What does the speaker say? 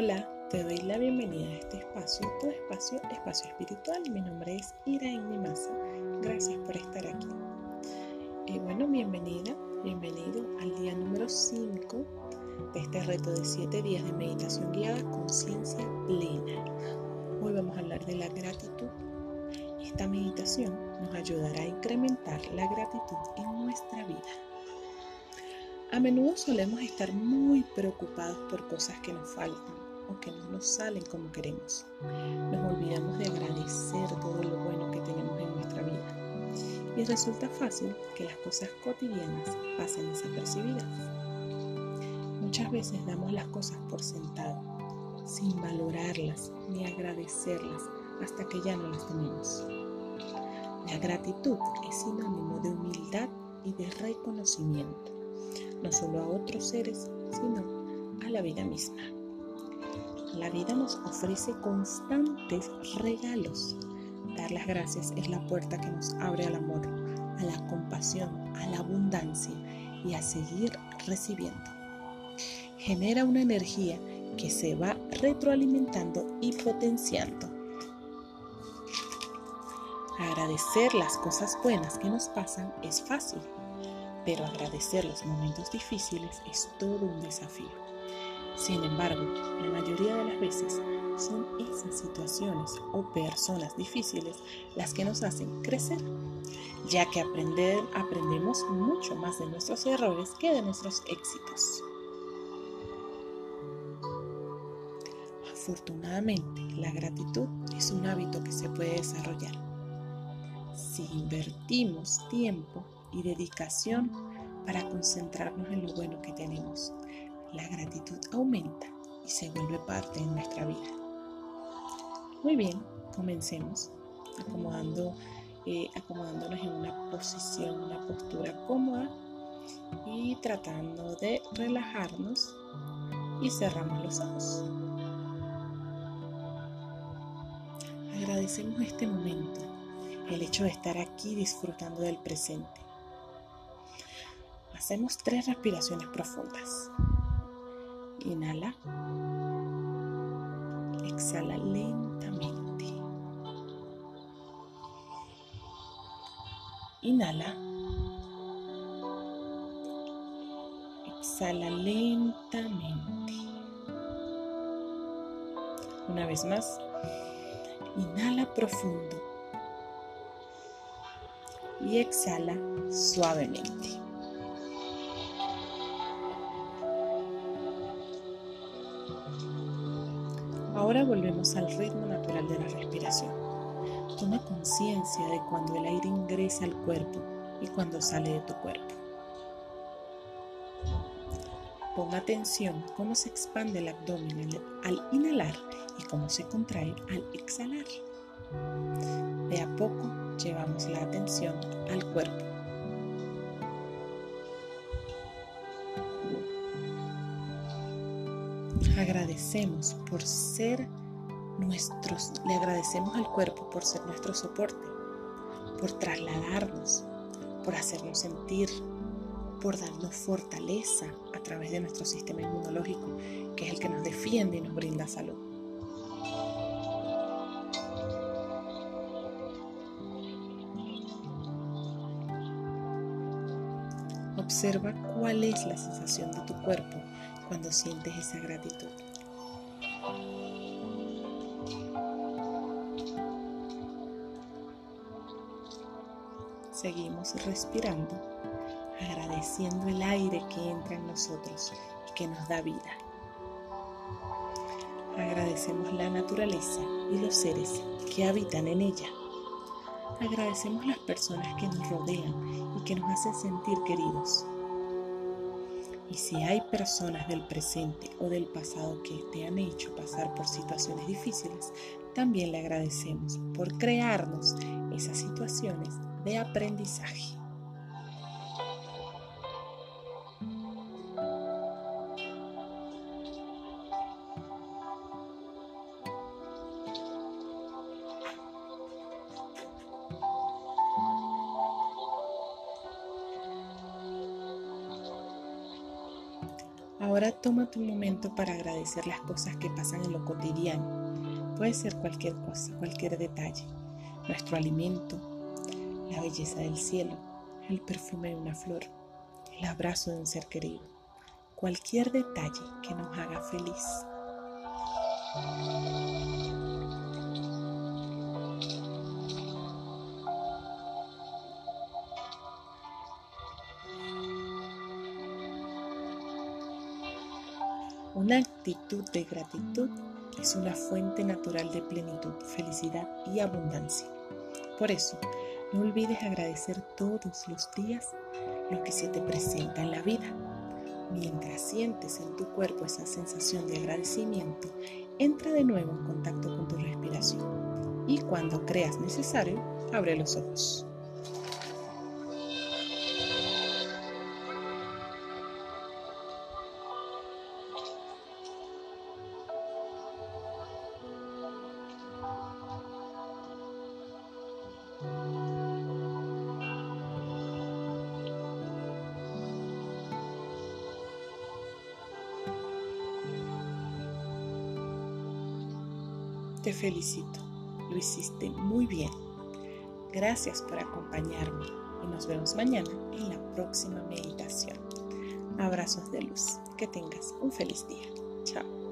Hola, te doy la bienvenida a este espacio, tu espacio, espacio espiritual. Mi nombre es Iraín Nimasa. Gracias por estar aquí. Y bueno, bienvenida, bienvenido al día número 5 de este reto de 7 días de meditación guiada conciencia plena. Hoy vamos a hablar de la gratitud. Esta meditación nos ayudará a incrementar la gratitud en nuestra vida. A menudo solemos estar muy preocupados por cosas que nos faltan o que no nos salen como queremos. Nos olvidamos de agradecer todo lo bueno que tenemos en nuestra vida. Y resulta fácil que las cosas cotidianas pasen desapercibidas. Muchas veces damos las cosas por sentado, sin valorarlas ni agradecerlas hasta que ya no las tenemos. La gratitud es sinónimo de humildad y de reconocimiento, no solo a otros seres, sino a la vida misma. La vida nos ofrece constantes regalos. Dar las gracias es la puerta que nos abre al amor, a la compasión, a la abundancia y a seguir recibiendo. Genera una energía que se va retroalimentando y potenciando. Agradecer las cosas buenas que nos pasan es fácil, pero agradecer los momentos difíciles es todo un desafío. Sin embargo, la mayoría de las veces son esas situaciones o personas difíciles las que nos hacen crecer, ya que aprender, aprendemos mucho más de nuestros errores que de nuestros éxitos. Afortunadamente, la gratitud es un hábito que se puede desarrollar. Si invertimos tiempo y dedicación para concentrarnos en lo bueno que tenemos, la gratitud aumenta y se vuelve parte de nuestra vida. Muy bien, comencemos acomodando, eh, acomodándonos en una posición, una postura cómoda y tratando de relajarnos y cerramos los ojos. Agradecemos este momento, el hecho de estar aquí disfrutando del presente. Hacemos tres respiraciones profundas. Inhala. Exhala lentamente. Inhala. Exhala lentamente. Una vez más. Inhala profundo. Y exhala suavemente. Ahora volvemos al ritmo natural de la respiración. Toma conciencia de cuando el aire ingresa al cuerpo y cuando sale de tu cuerpo. Pon atención cómo se expande el abdomen al inhalar y cómo se contrae al exhalar. De a poco llevamos la atención al cuerpo. Agradecemos por ser nuestros, le agradecemos al cuerpo por ser nuestro soporte, por trasladarnos, por hacernos sentir, por darnos fortaleza a través de nuestro sistema inmunológico, que es el que nos defiende y nos brinda salud. Observa cuál es la sensación de tu cuerpo cuando sientes esa gratitud. Seguimos respirando, agradeciendo el aire que entra en nosotros y que nos da vida. Agradecemos la naturaleza y los seres que habitan en ella. Agradecemos las personas que nos rodean y que nos hacen sentir queridos. Y si hay personas del presente o del pasado que te han hecho pasar por situaciones difíciles, también le agradecemos por crearnos esas situaciones de aprendizaje. Ahora toma tu momento para agradecer las cosas que pasan en lo cotidiano. Puede ser cualquier cosa, cualquier detalle. Nuestro alimento, la belleza del cielo, el perfume de una flor, el abrazo de un ser querido. Cualquier detalle que nos haga feliz. Una actitud de gratitud es una fuente natural de plenitud, felicidad y abundancia. Por eso, no olvides agradecer todos los días lo que se te presenta en la vida. Mientras sientes en tu cuerpo esa sensación de agradecimiento, entra de nuevo en contacto con tu respiración y cuando creas necesario, abre los ojos. Te felicito, lo hiciste muy bien. Gracias por acompañarme y nos vemos mañana en la próxima meditación. Abrazos de luz, que tengas un feliz día. Chao.